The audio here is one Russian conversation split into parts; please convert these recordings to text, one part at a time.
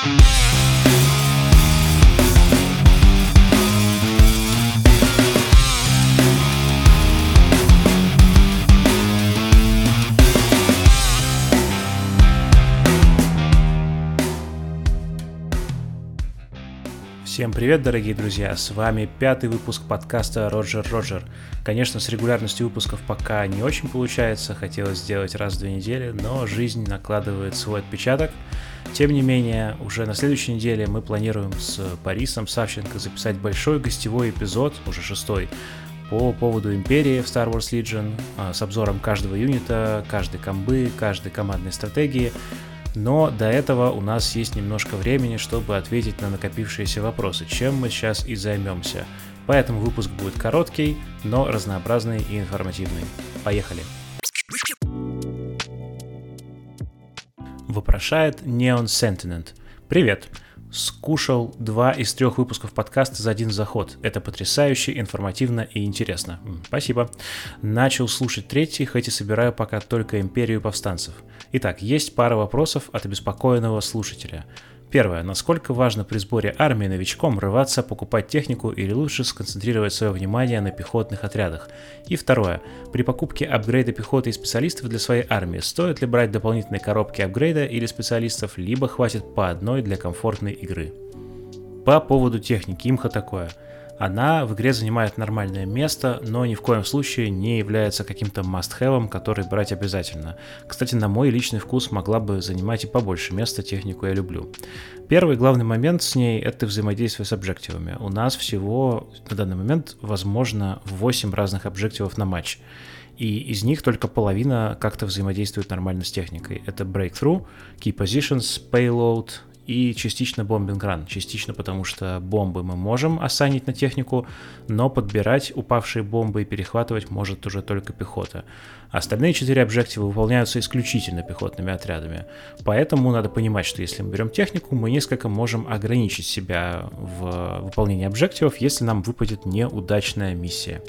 Всем привет, дорогие друзья! С вами пятый выпуск подкаста Роджер Роджер. Конечно, с регулярностью выпусков пока не очень получается, хотелось сделать раз в две недели, но жизнь накладывает свой отпечаток. Тем не менее, уже на следующей неделе мы планируем с Борисом Савченко записать большой гостевой эпизод, уже шестой, по поводу Империи в Star Wars Legion, а, с обзором каждого юнита, каждой комбы, каждой командной стратегии, но до этого у нас есть немножко времени, чтобы ответить на накопившиеся вопросы, чем мы сейчас и займемся. Поэтому выпуск будет короткий, но разнообразный и информативный. Поехали! Вопрошает Neon Sentinent. Привет! скушал два из трех выпусков подкаста за один заход. Это потрясающе, информативно и интересно. Спасибо. Начал слушать третий, хоть и собираю пока только «Империю повстанцев». Итак, есть пара вопросов от обеспокоенного слушателя. Первое. Насколько важно при сборе армии новичком рываться, покупать технику или лучше сконцентрировать свое внимание на пехотных отрядах? И второе. При покупке апгрейда пехоты и специалистов для своей армии стоит ли брать дополнительные коробки апгрейда или специалистов, либо хватит по одной для комфортной игры? По поводу техники, имха такое – она в игре занимает нормальное место, но ни в коем случае не является каким-то must-have, который брать обязательно. Кстати, на мой личный вкус могла бы занимать и побольше места, технику я люблю. Первый главный момент с ней — это взаимодействие с объективами. У нас всего на данный момент возможно 8 разных объективов на матч и из них только половина как-то взаимодействует нормально с техникой. Это Breakthrough, Key Positions, Payload, и частично бомбинг ран. Частично потому, что бомбы мы можем осанить на технику, но подбирать упавшие бомбы и перехватывать может уже только пехота. Остальные четыре объектива выполняются исключительно пехотными отрядами. Поэтому надо понимать, что если мы берем технику, мы несколько можем ограничить себя в выполнении объективов, если нам выпадет неудачная миссия.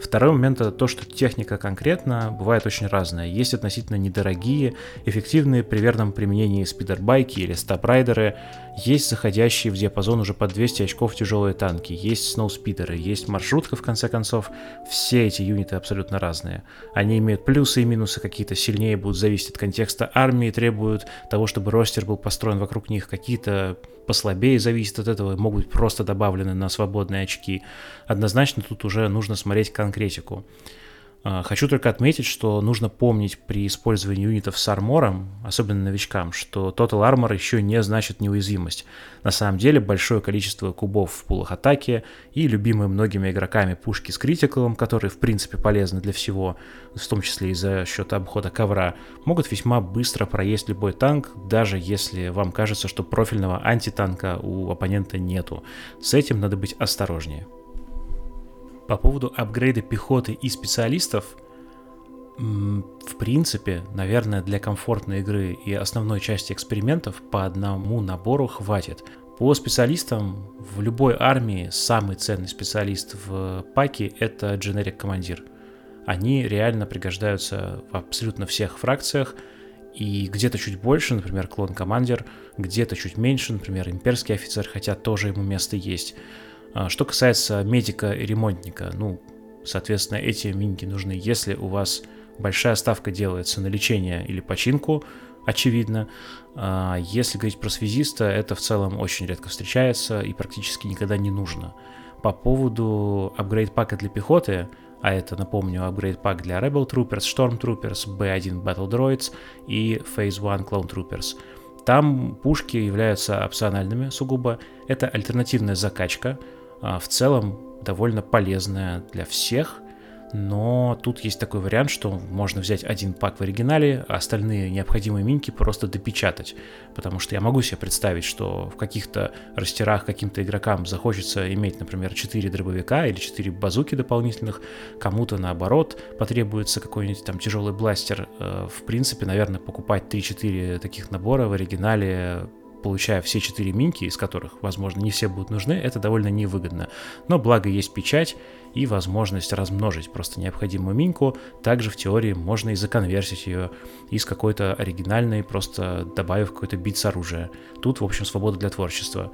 Второй момент это то, что техника конкретно бывает очень разная. Есть относительно недорогие, эффективные при верном применении спидербайки или стабрайдеры, есть заходящие в диапазон уже под 200 очков тяжелые танки, есть сноуспидеры, есть маршрутка в конце концов. Все эти юниты абсолютно разные. Они имеют плюсы и минусы какие-то, сильнее будут зависеть от контекста армии, требуют того, чтобы ростер был построен вокруг них, какие-то послабее зависят от этого, могут быть просто добавлены на свободные очки. Однозначно тут уже нужно смотреть конкретику. А, хочу только отметить, что нужно помнить при использовании юнитов с армором, особенно новичкам, что Total Armor еще не значит неуязвимость. На самом деле большое количество кубов в пулах атаки и любимые многими игроками пушки с критикалом, которые в принципе полезны для всего, в том числе и за счет обхода ковра, могут весьма быстро проесть любой танк, даже если вам кажется, что профильного антитанка у оппонента нету. С этим надо быть осторожнее. По поводу апгрейда пехоты и специалистов, в принципе, наверное, для комфортной игры и основной части экспериментов по одному набору хватит. По специалистам в любой армии самый ценный специалист в паке это generic командир. Они реально пригождаются в абсолютно всех фракциях, и где-то чуть больше, например, клон командир, где-то чуть меньше, например, имперский офицер, хотя тоже ему место есть. А, что касается медика и ремонтника, ну, соответственно, эти минки нужны, если у вас большая ставка делается на лечение или починку, очевидно. А, если говорить про связиста, это в целом очень редко встречается и практически никогда не нужно. По поводу апгрейд пака для пехоты, а это, напомню, апгрейд пак для Rebel Troopers, Storm Troopers, B1 Battle Droids и Phase 1 Clone Troopers. Там пушки являются опциональными сугубо, это альтернативная закачка, в целом довольно полезная для всех, но тут есть такой вариант, что можно взять один пак в оригинале, а остальные необходимые минки просто допечатать. Потому что я могу себе представить, что в каких-то растерах каким-то игрокам захочется иметь, например, 4 дробовика или 4 базуки дополнительных, кому-то наоборот потребуется какой-нибудь там тяжелый бластер. Э, в принципе, наверное, покупать 3-4 таких набора в оригинале получая все четыре минки, из которых, возможно, не все будут нужны, это довольно невыгодно. Но благо есть печать и возможность размножить просто необходимую минку. Также в теории можно и законверсить ее из какой-то оригинальной, просто добавив какой-то бит с оружия. Тут, в общем, свобода для творчества.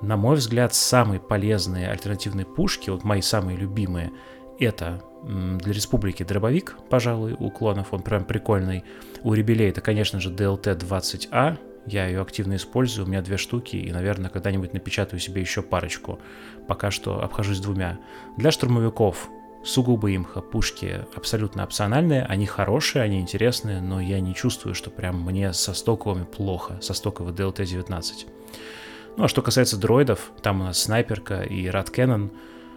На мой взгляд, самые полезные альтернативные пушки, вот мои самые любимые, это для республики дробовик, пожалуй, у клонов, он прям прикольный. У ребелей это, конечно же, DLT-20A, я ее активно использую, у меня две штуки, и, наверное, когда-нибудь напечатаю себе еще парочку. Пока что обхожусь двумя. Для штурмовиков сугубо имха пушки абсолютно опциональные, они хорошие, они интересные, но я не чувствую, что прям мне со стоковыми плохо, со стоковой DLT-19. Ну а что касается дроидов, там у нас снайперка и Rad Cannon.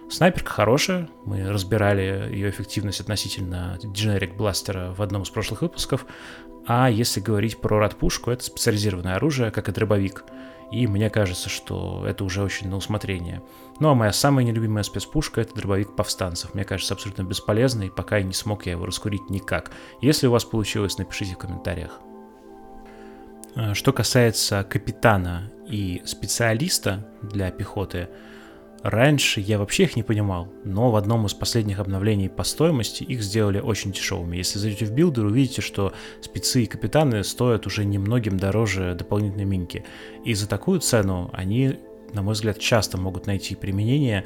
Снайперка хорошая, мы разбирали ее эффективность относительно Generic бластера в одном из прошлых выпусков, а если говорить про радпушку, это специализированное оружие, как и дробовик. И мне кажется, что это уже очень на усмотрение. Ну а моя самая нелюбимая спецпушка это дробовик повстанцев. Мне кажется, абсолютно бесполезный, пока я не смог я его раскурить никак. Если у вас получилось, напишите в комментариях. А, что касается капитана и специалиста для пехоты, Раньше я вообще их не понимал, но в одном из последних обновлений по стоимости их сделали очень дешевыми. Если зайдете в билдер, увидите, что спецы и капитаны стоят уже немногим дороже дополнительной минки. И за такую цену они, на мой взгляд, часто могут найти применение.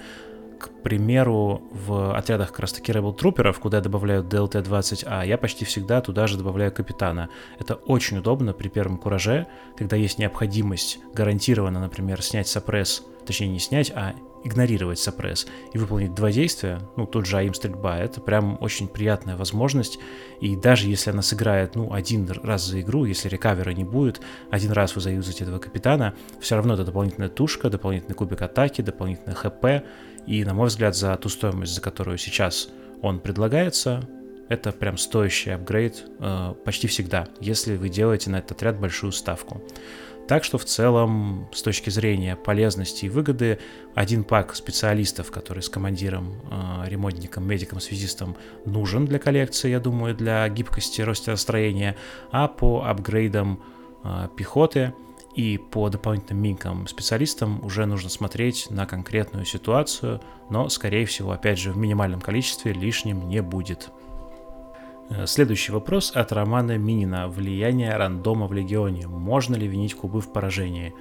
К примеру, в отрядах как раз таки Rebel Trooper ов, куда добавляют DLT-20A, я почти всегда туда же добавляю капитана. Это очень удобно при первом кураже, когда есть необходимость гарантированно, например, снять сопресс, точнее не снять, а игнорировать сопресс и выполнить два действия, ну, тот же АИМ стрельба, это прям очень приятная возможность, и даже если она сыграет, ну, один раз за игру, если рекавера не будет, один раз вы заюзаете этого капитана, все равно это дополнительная тушка, дополнительный кубик атаки, дополнительный ХП, и, на мой взгляд, за ту стоимость, за которую сейчас он предлагается, это прям стоящий апгрейд э, почти всегда, если вы делаете на этот отряд большую ставку. Так что в целом, с точки зрения полезности и выгоды, один пак специалистов, который с командиром, э, ремонтником, медиком, связистом нужен для коллекции, я думаю, для гибкости роста строения, а по апгрейдам э, пехоты и по дополнительным минкам специалистам уже нужно смотреть на конкретную ситуацию, но, скорее всего, опять же, в минимальном количестве лишним не будет. Э, следующий вопрос от Романа Минина. Влияние рандома в Легионе. Можно ли винить кубы в поражении?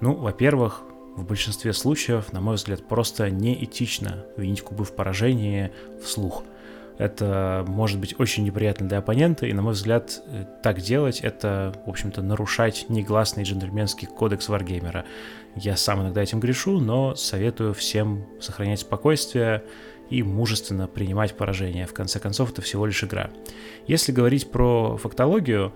Ну, во-первых, в большинстве случаев, на мой взгляд, просто неэтично винить кубы в поражении вслух. Это может быть очень неприятно для оппонента, и, на мой взгляд, э, так делать — это, в общем-то, нарушать негласный джентльменский кодекс варгеймера. Я сам иногда этим грешу, но советую всем сохранять спокойствие, и мужественно принимать поражение. В конце концов, это всего лишь игра. Если говорить про фактологию,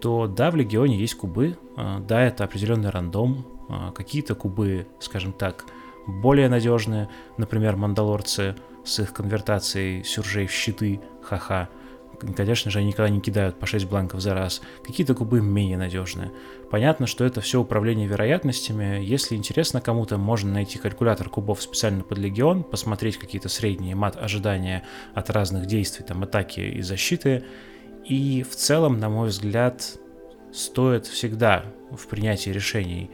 то да, в Легионе есть кубы, а, да, это определенный рандом, а, какие-то кубы, скажем так, более надежные, например, мандалорцы с их конвертацией сюржей в щиты, ха-ха, Конечно же, они никогда не кидают по 6 бланков за раз. Какие-то кубы менее надежные. Понятно, что это все управление вероятностями. Если интересно кому-то, можно найти калькулятор кубов специально под легион, посмотреть какие-то средние мат ожидания от разных действий, там, атаки и защиты. И в целом, на мой взгляд, стоит всегда в принятии решений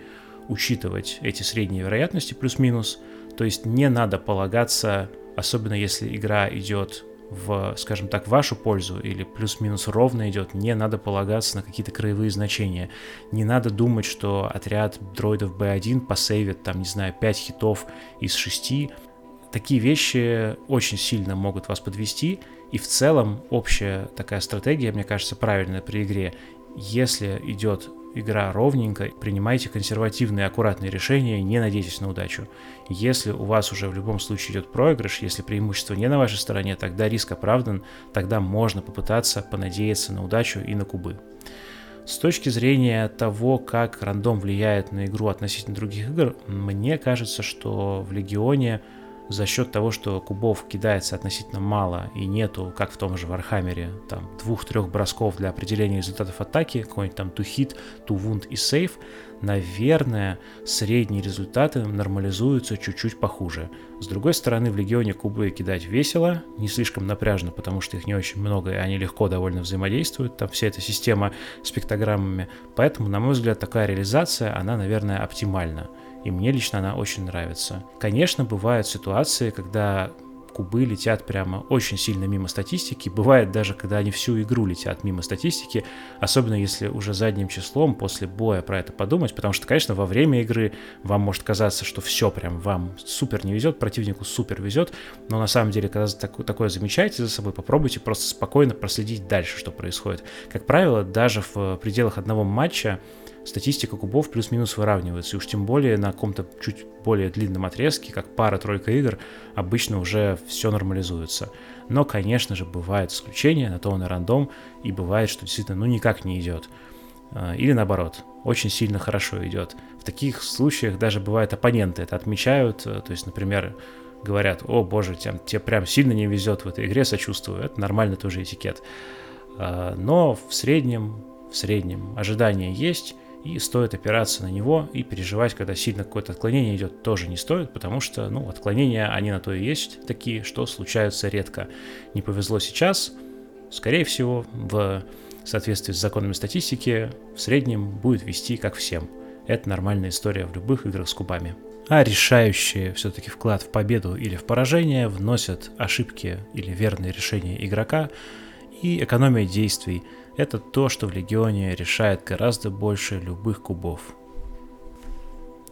учитывать эти средние вероятности плюс-минус. То есть не надо полагаться, особенно если игра идет в, скажем так, вашу пользу или плюс-минус ровно идет, не надо полагаться на какие-то краевые значения. Не надо думать, что отряд дроидов B1 посейвит, там, не знаю, 5 хитов из 6. Такие вещи очень сильно могут вас подвести, и в целом общая такая стратегия, мне кажется, правильная при игре. Если идет игра ровненько, принимайте консервативные, аккуратные решения, не надейтесь на удачу. Если у вас уже в любом случае идет проигрыш, если преимущество не на вашей стороне, тогда риск оправдан, тогда можно попытаться понадеяться на удачу и на кубы. С точки зрения того, как рандом влияет на игру относительно других игр, мне кажется, что в Легионе за счет того, что кубов кидается относительно мало и нету, как в том же Warhammer е, там двух-трех бросков для определения результатов атаки, какой-нибудь там to hit, to wound и save, наверное, средние результаты нормализуются чуть-чуть похуже. С другой стороны, в Легионе кубы кидать весело, не слишком напряжно, потому что их не очень много, и они легко довольно взаимодействуют, там вся эта система с пиктограммами. Поэтому, на мой взгляд, такая реализация, она, наверное, оптимальна. И мне лично она очень нравится. Конечно, бывают ситуации, когда кубы летят прямо очень сильно мимо статистики. Бывает даже, когда они всю игру летят мимо статистики, особенно если уже задним числом после боя про это подумать, потому что, конечно, во время игры вам может казаться, что все прям вам супер не везет, противнику супер везет, но на самом деле, когда такое замечаете за собой, попробуйте просто спокойно проследить дальше, что происходит. Как правило, даже в пределах одного матча статистика кубов плюс-минус выравнивается. И уж тем более на каком-то чуть более длинном отрезке, как пара-тройка игр, обычно уже все нормализуется. Но, конечно же, бывают исключения, на то он и рандом, и бывает, что действительно ну никак не идет. А, или наоборот, очень сильно хорошо идет. В таких случаях даже бывают оппоненты это отмечают, э, то есть, например, говорят, о боже, тебе, тебе прям сильно не везет в этой игре, сочувствую, это нормально тоже этикет. А, но в среднем, в среднем ожидания есть, и стоит опираться на него и переживать, когда сильно какое-то отклонение идет, тоже не стоит, потому что, ну, отклонения, они на то и есть такие, что случаются редко. Не повезло сейчас, скорее всего, в соответствии с законами статистики, в среднем будет вести как всем. Это нормальная история в любых играх с кубами. А решающие все-таки вклад в победу или в поражение вносят ошибки или верные решения игрока и экономия действий – это то, что в Легионе решает гораздо больше любых кубов.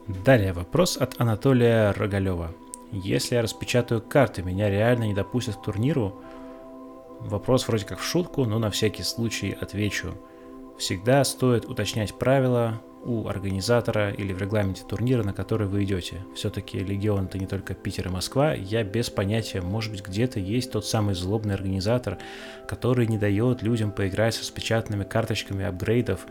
Далее вопрос от Анатолия Рогалева. Если я распечатаю карты, меня реально не допустят к турниру? Вопрос вроде как в шутку, но на всякий случай отвечу. Всегда стоит уточнять правила, у организатора или в регламенте турнира, на который вы идете. Все-таки Легион это не только Питер и Москва. Я без понятия, может быть где-то есть тот самый злобный организатор, который не дает людям поиграть со спечатанными карточками апгрейдов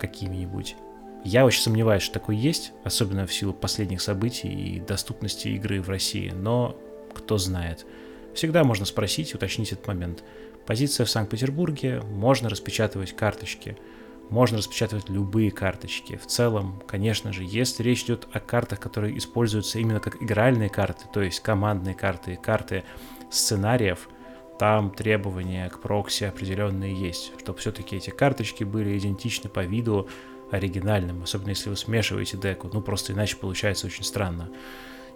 какими-нибудь. Я очень сомневаюсь, что такой есть, особенно в силу последних событий и доступности игры в России, но кто знает. Всегда можно спросить, уточнить этот момент. Позиция в Санкт-Петербурге, можно распечатывать карточки – можно распечатывать любые карточки. В целом, конечно же, если речь идет о картах, которые используются именно как игральные карты, то есть командные карты, карты сценариев, там требования к прокси определенные есть, чтобы все-таки эти карточки были идентичны по виду оригинальным, особенно если вы смешиваете деку, ну просто иначе получается очень странно.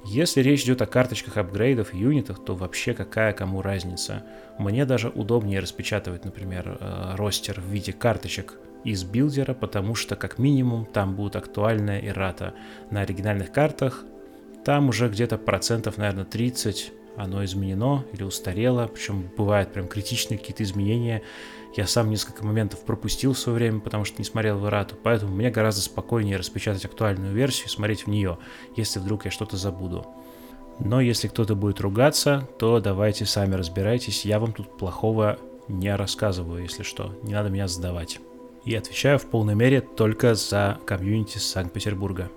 Если речь идет о карточках апгрейдов и юнитах, то вообще какая кому разница. Мне даже удобнее распечатывать, например, э, ростер в виде карточек из билдера, потому что как минимум там будет актуальная эррата. На оригинальных картах там уже где-то процентов, наверное, 30 оно изменено или устарело, причем бывают прям критичные какие-то изменения. Я сам несколько моментов пропустил в свое время, потому что не смотрел в эррату, поэтому мне гораздо спокойнее распечатать актуальную версию и смотреть в нее, если вдруг я что-то забуду. Но если кто-то будет ругаться, то давайте сами разбирайтесь, я вам тут плохого не рассказываю, если что, не надо меня сдавать и отвечаю в полной мере только за комьюнити Санкт-Петербурга.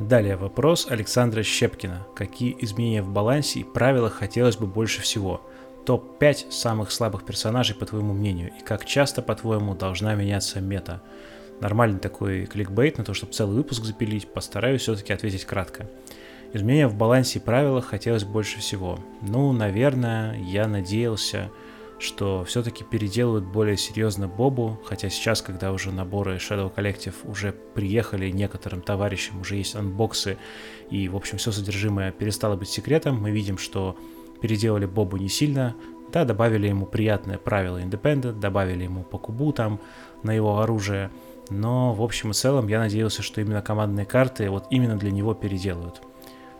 Далее вопрос Александра Щепкина. Какие изменения в балансе и правилах хотелось бы больше всего? Топ-5 самых слабых персонажей, по твоему мнению, и как часто, по-твоему, должна меняться мета? Нормальный такой кликбейт на то, чтобы целый выпуск запилить, постараюсь все-таки ответить кратко. Изменения в балансе и правилах хотелось больше всего. Ну, наверное, я надеялся, что все-таки переделывают более серьезно Бобу, хотя сейчас, когда уже наборы Shadow Collective уже приехали некоторым товарищам, уже есть анбоксы, и, в общем, все содержимое перестало быть секретом, мы видим, что переделали Бобу не сильно, да, добавили ему приятное правило Independent, добавили ему по кубу там на его оружие, но в общем и целом я надеялся, что именно командные карты вот именно для него переделают.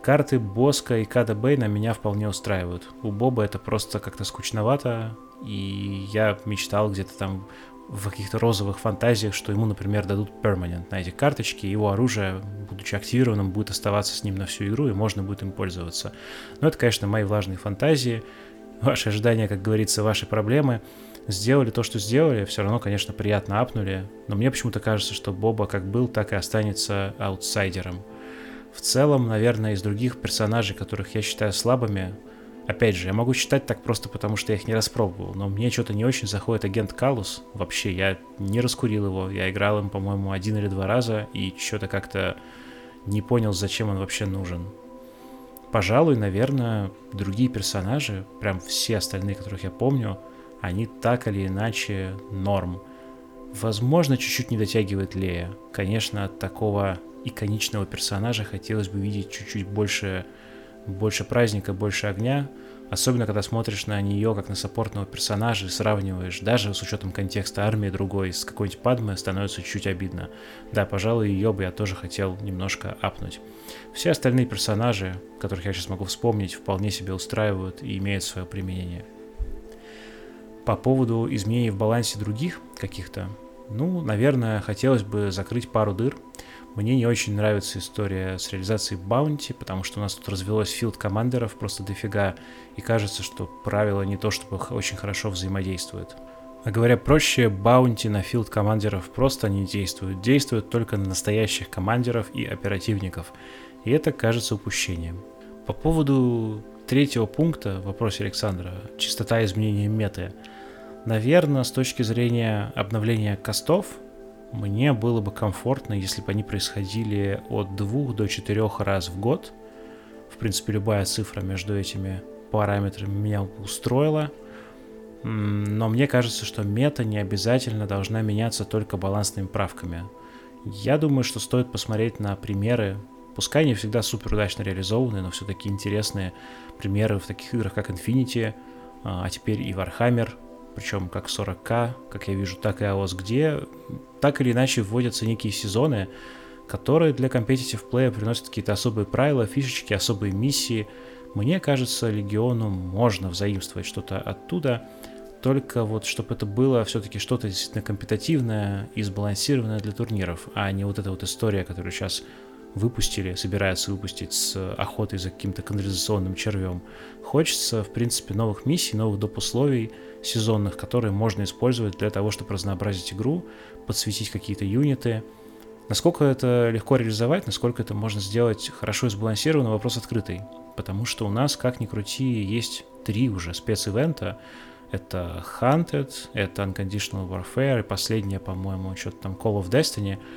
Карты Боска и Када Бейна меня вполне устраивают. У Боба это просто как-то скучновато, и я мечтал где-то там в каких-то розовых фантазиях, что ему, например, дадут permanent на эти карточки, его оружие, будучи активированным, будет оставаться с ним на всю игру, и можно будет им пользоваться. Но это, конечно, мои влажные фантазии. Ваши ожидания, как говорится, ваши проблемы. Сделали то, что сделали, все равно, конечно, приятно апнули. Но мне почему-то кажется, что Боба как был, так и останется аутсайдером. В целом, наверное, из других персонажей, которых я считаю слабыми, Опять же, я могу читать так просто потому, что я их не распробовал, но мне что-то не очень заходит агент Калус. Вообще, я не раскурил его, я играл им, по-моему, один или два раза, и что-то как-то не понял, зачем он вообще нужен. Пожалуй, наверное, другие персонажи, прям все остальные, которых я помню, они так или иначе норм. Возможно, чуть-чуть не дотягивает Лея. Конечно, от такого иконичного персонажа хотелось бы видеть чуть-чуть больше больше праздника, больше огня, особенно когда смотришь на нее как на саппортного персонажа и сравниваешь, даже с учетом контекста армии другой, с какой-нибудь Падмой становится чуть обидно. Да, пожалуй, ее бы я тоже хотел немножко апнуть. Все остальные персонажи, которых я сейчас могу вспомнить, вполне себе устраивают и имеют свое применение. По поводу изменений в балансе других каких-то, ну, наверное, хотелось бы закрыть пару дыр – мне не очень нравится история с реализацией баунти, потому что у нас тут развелось филд командеров просто дофига, и кажется, что правила не то чтобы очень хорошо взаимодействуют. А говоря проще, баунти на филд командеров просто не действуют, действуют только на настоящих командеров и оперативников, и это кажется упущением. По поводу третьего пункта в вопросе Александра, чистота изменения меты, наверное, с точки зрения обновления костов, мне было бы комфортно, если бы они происходили от двух до четырех раз в год. В принципе, любая цифра между этими параметрами меня устроила. Но мне кажется, что мета не обязательно должна меняться только балансными правками. Я думаю, что стоит посмотреть на примеры, пускай не всегда супер удачно реализованные, но все-таки интересные примеры в таких играх, как Infinity, а, а теперь и Warhammer, причем как 40к, как я вижу, так и AOS, где так или иначе вводятся некие сезоны, которые для competitive плея приносят какие-то особые правила, фишечки, особые миссии. Мне кажется, Легиону можно взаимствовать что-то оттуда, только вот чтобы это было все-таки что-то действительно компетитивное и сбалансированное для турниров, а не вот эта вот история, которую сейчас выпустили, собираются выпустить с охотой за каким-то канализационным червем. Хочется, в принципе, новых миссий, новых доп. условий сезонных, которые можно использовать для того, чтобы разнообразить игру, подсветить какие-то юниты. Насколько это легко реализовать, насколько это можно сделать хорошо и сбалансированно, вопрос открытый. Потому что у нас, как ни крути, есть три уже специвента. Это Hunted, это Unconditional Warfare и последнее, по-моему, что-то там Call of Destiny —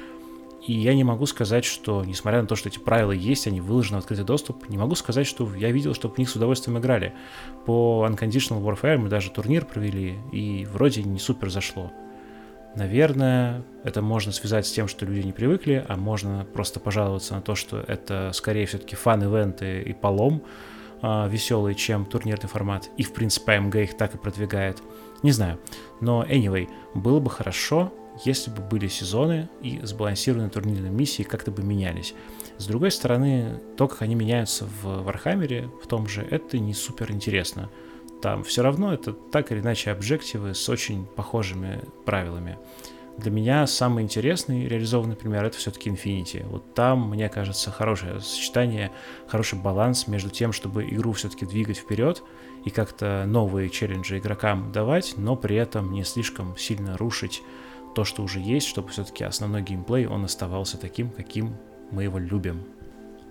и я не могу сказать, что, несмотря на то, что эти правила есть, они выложены в открытый доступ, не могу сказать, что я видел, чтобы в них с удовольствием играли. По Unconditional Warfare мы даже турнир провели, и вроде не супер зашло. Наверное, это можно связать с тем, что люди не привыкли, а можно просто пожаловаться на то, что это скорее все-таки фан-ивенты и полом э, веселый, чем турнирный формат. И, в принципе, AMG их так и продвигает. Не знаю. Но, anyway, было бы хорошо, если бы были сезоны и сбалансированные турнирные миссии как-то бы менялись. С другой стороны, то, как они меняются в Warhammer е, в том же, это не супер интересно. Там все равно это так или иначе objective ы с очень похожими правилами. Для меня самый интересный реализованный пример это все-таки Infinity. Вот там, мне кажется, хорошее сочетание, хороший баланс между тем, чтобы игру все-таки двигать вперед и как-то новые челленджи игрокам давать, но при этом не слишком сильно рушить то, что уже есть, чтобы все-таки основной геймплей, он оставался таким, каким мы его любим.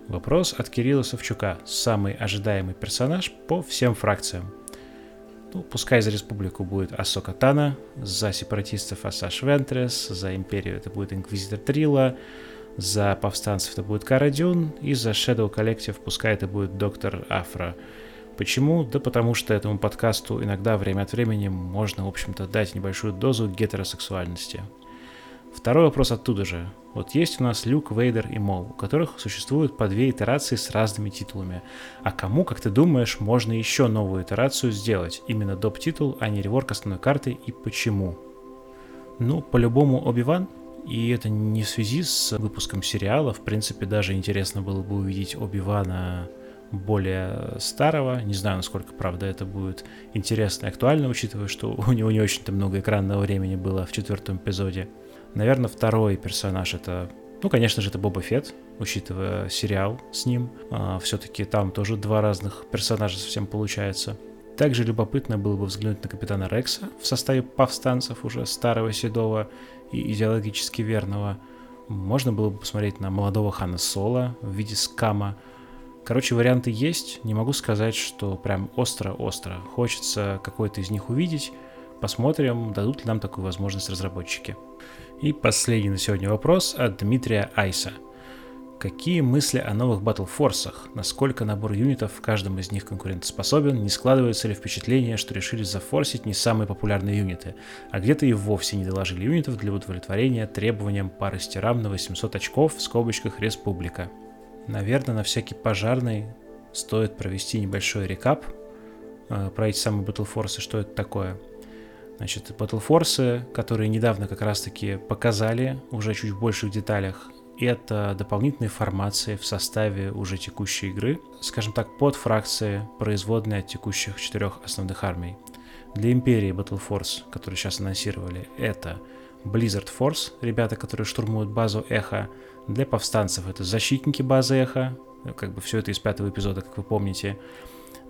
Вопрос от Кирилла Савчука. Самый ожидаемый персонаж по всем фракциям. Ну, пускай за республику будет Асока Тана, за сепаратистов Асаш Вентрес, за империю это будет Инквизитор Трила, за повстанцев это будет Карадюн, и за Shadow Collective пускай это будет Доктор Афра. Почему? Да потому что этому подкасту иногда время от времени можно, в общем-то, дать небольшую дозу гетеросексуальности. Второй вопрос оттуда же. Вот есть у нас Люк, Вейдер и Мол, у которых существуют по две итерации с разными титулами. А кому, как ты думаешь, можно еще новую итерацию сделать? Именно доп-титул, а не реворк основной карты и почему? Ну, по-любому Оби-Ван, и это не в связи с выпуском сериала. В принципе, даже интересно было бы увидеть Оби-Вана более старого. Не знаю, насколько, правда, это будет интересно и актуально, учитывая, что у него не очень-то много экранного времени было в четвертом эпизоде. Наверное, второй персонаж это, ну, конечно же, это Боба Фетт, учитывая сериал с ним. А, все-таки там тоже два разных персонажа совсем получается. Также любопытно было бы взглянуть на капитана Рекса в составе повстанцев уже старого, седого и идеологически верного. Можно было бы посмотреть на молодого Хана Соло в виде скама – Короче, варианты есть. Не могу сказать, что прям остро-остро. Хочется какой-то из них увидеть. Посмотрим, дадут ли нам такую возможность разработчики. И последний на сегодня вопрос от Дмитрия Айса – Какие мысли о новых Battle Force? Насколько набор юнитов в каждом из них конкурентоспособен? Не складывается ли впечатление, что решили зафорсить не самые популярные юниты? А где-то и вовсе не доложили юнитов для удовлетворения требованиям пары стирам на 800 очков в скобочках Республика? Наверное, на всякий пожарный стоит провести небольшой рекап э, про эти самые Battle что это такое. Значит, Battle которые недавно как раз-таки показали уже чуть в больших деталях это дополнительные формации в составе уже текущей игры, скажем так, под фракции, производные от текущих четырех основных армий. Для Империи Battle Force, который сейчас анонсировали, это Blizzard Force, ребята, которые штурмуют базу Эхо. Для повстанцев это защитники базы Эхо, как бы все это из пятого эпизода, как вы помните.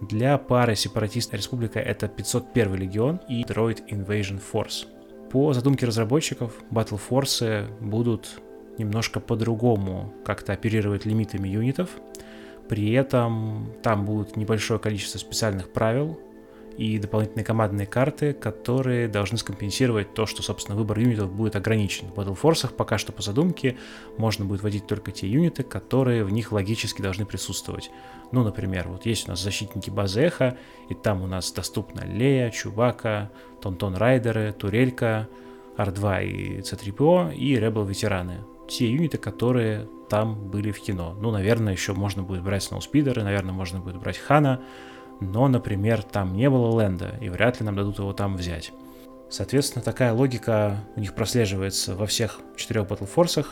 Для пары сепаратист Республика это 501 легион и Droid Invasion Force. По задумке разработчиков, Battle Force будут немножко по-другому как-то оперировать лимитами юнитов. При этом там будет небольшое количество специальных правил и дополнительные командные карты, которые должны скомпенсировать то, что, собственно, выбор юнитов будет ограничен. В Battle Force пока что по задумке можно будет вводить только те юниты, которые в них логически должны присутствовать. Ну, например, вот есть у нас защитники базы Эхо, и там у нас доступна Лея, Чубака, Тонтон Райдеры, Турелька, R2 и C3PO и Rebel ветераны те юниты, которые там были в кино. Ну, наверное, еще можно будет брать сноуспидеры, наверное, можно будет брать Хана, но, например, там не было Лэнда, и вряд ли нам дадут его там взять. Соответственно, такая логика у них прослеживается во всех четырех Battle.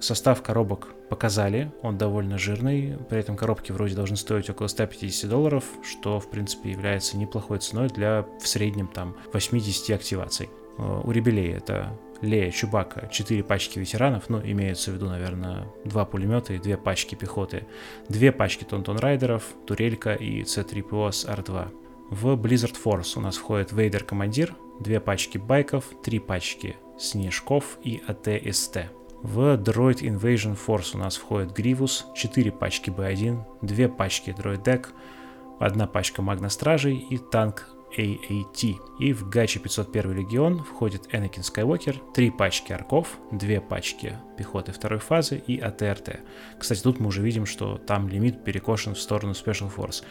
Состав коробок показали, он довольно жирный, при этом коробки вроде должны стоить около 150 долларов, что, в принципе, является неплохой ценой для в среднем там 80 активаций. Э, у Ребелей это Лея, Чубака, 4 пачки ветеранов, ну, имеется в виду, наверное, 2 пулемета и 2 пачки пехоты, 2 пачки Тонтон Райдеров, Турелька и C3PO с R2. В Blizzard Force у нас входит Вейдер Командир, 2 пачки байков, 3 пачки снежков и АТСТ. В Droid Invasion Force у нас входит Гривус, 4 пачки B1, 2 пачки Droid Deck, 1 пачка Магна Стражей и танк AAT. И в Гачи 501 легион входит Энакин Скайуокер, три пачки арков, две пачки пехоты второй фазы и АТРТ. Кстати, тут мы уже видим, что там лимит перекошен в сторону Special Force.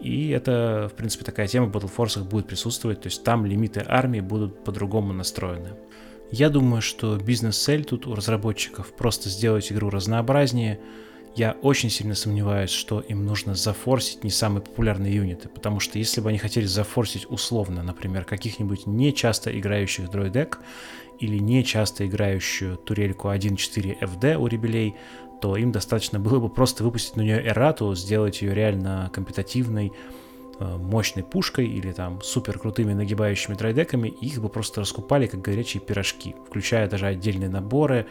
И это, в принципе, такая тема в Battle Force будет присутствовать, то есть там лимиты армии будут по-другому настроены. Я думаю, что бизнес-цель тут у разработчиков просто сделать игру разнообразнее, я очень сильно сомневаюсь, что им нужно зафорсить не самые популярные юниты, потому что если бы они хотели зафорсить условно, например, каких-нибудь не часто играющих дроидек или не часто играющую турельку 1.4 FD у ребелей, то им достаточно было бы просто выпустить на нее эрату, сделать ее реально компетативной, э, мощной пушкой или там супер крутыми нагибающими драйдеками, их бы просто раскупали как горячие пирожки, включая даже отдельные наборы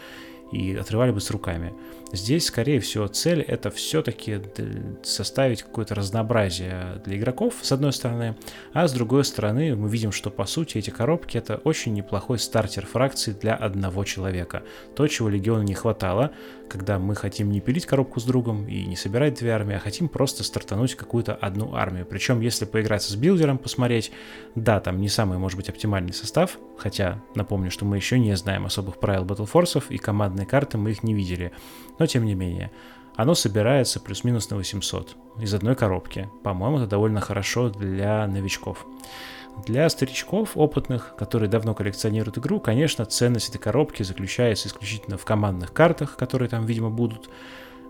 и отрывали бы с руками. Здесь, скорее всего, цель это все-таки составить какое-то разнообразие для игроков, с одной стороны, а с другой стороны мы видим, что по сути эти коробки это очень неплохой стартер фракции для одного человека. То, чего Легиону не хватало, когда мы хотим не пилить коробку с другом и не собирать две армии, а хотим просто стартануть какую-то одну армию. Причем, если поиграться с билдером, посмотреть, да, там не самый, может быть, оптимальный состав, хотя напомню, что мы еще не знаем особых правил Battle Force и командные карты мы их не видели, но тем не менее. Оно собирается плюс-минус на 800 из одной коробки. По-моему, это довольно хорошо для новичков. Для старичков, опытных, которые давно коллекционируют игру, конечно, ценность этой коробки заключается исключительно в командных картах, которые там, видимо, будут.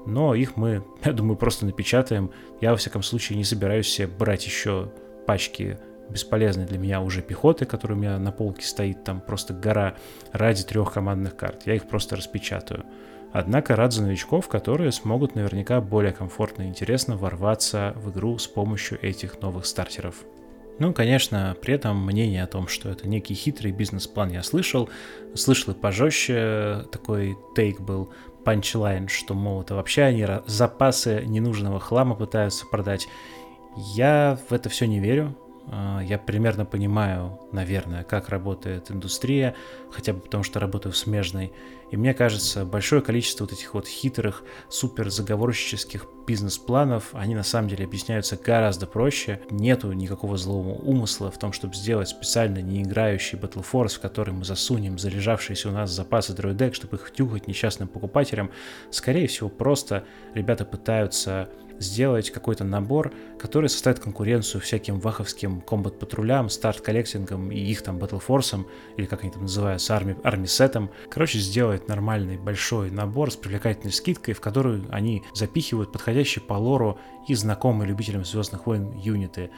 Но их мы, я думаю, просто напечатаем. Я, во всяком случае, не собираюсь себе брать еще пачки бесполезной для меня уже пехоты, которая у меня на полке стоит, там просто гора ради трех командных карт. Я их просто распечатаю. Однако рад за новичков, которые смогут наверняка более комфортно и интересно ворваться в игру с помощью этих новых стартеров. Ну, конечно, при этом мнение о том, что это некий хитрый бизнес-план я слышал. Слышал и пожестче такой тейк был, панчлайн, что, мол, это вообще они запасы ненужного хлама пытаются продать. Я в это все не верю. э, я примерно понимаю, наверное, как работает индустрия, хотя бы потому, что работаю в смежной. И мне кажется, большое количество вот этих вот хитрых, супер заговорщических бизнес-планов, они на самом деле объясняются гораздо проще. Нету никакого злого умысла в том, чтобы сделать специально не играющий Battle Force, в который мы засунем залежавшиеся у нас запасы дроидек, чтобы их тюхать несчастным покупателям. Скорее всего, просто ребята пытаются сделать какой-то набор, который составит конкуренцию всяким ваховским Combat Patrol ям, Start Collecting ам и их там Battleforce ам, или как они там называются, army, Army Set ам. Короче, сделать нормальный большой набор с привлекательной скидкой, в которую они запихивают подходящие по лору и знакомые любителям Звездных войн юниты.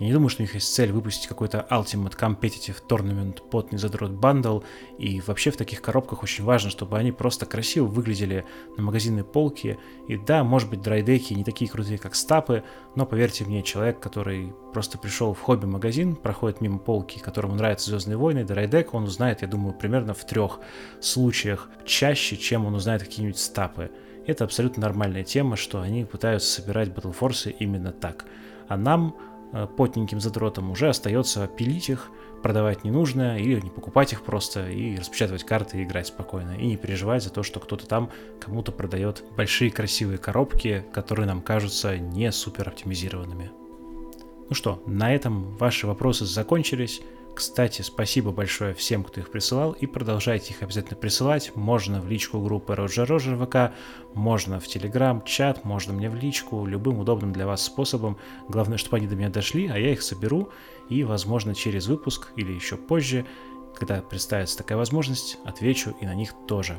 Я не думаю, что у них есть цель выпустить какой-то Ultimate Competitive Tournament под незадрот bundle, и вообще в таких коробках очень важно, чтобы они просто красиво выглядели на магазинной полке, и да, может быть, драйдеки не такие крутые, как стапы, но поверьте мне, человек, который просто пришел в хобби-магазин, проходит мимо полки, которому нравятся Звездные войны, драйдек, он узнает, я думаю, примерно в трех случаях чаще, чем он узнает какие-нибудь стапы. Это абсолютно нормальная тема, что они пытаются собирать Battle Force именно так. А нам потненьким задротам уже остается пилить их, продавать ненужное или не покупать их просто и распечатывать карты и играть спокойно. И не переживать за то, что кто-то там кому-то продает большие красивые коробки, которые нам кажутся не супер оптимизированными. Ну что, на этом ваши вопросы закончились. Кстати, спасибо большое всем, кто их присылал, и продолжайте их обязательно присылать. Можно в личку группы Роджер Роджер ВК, можно в Телеграм, чат, можно мне в личку, любым удобным для вас способом. Главное, чтобы они до меня дошли, а я их соберу, и, возможно, через выпуск или еще позже, когда представится такая возможность, отвечу и на них тоже.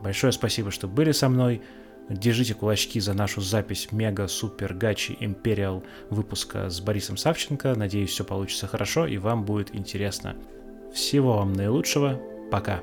Большое спасибо, что были со мной. Держите кулачки за нашу запись мега супер гачи империал выпуска с Борисом Савченко. Надеюсь, все получится хорошо и вам будет интересно. Всего вам наилучшего. Пока.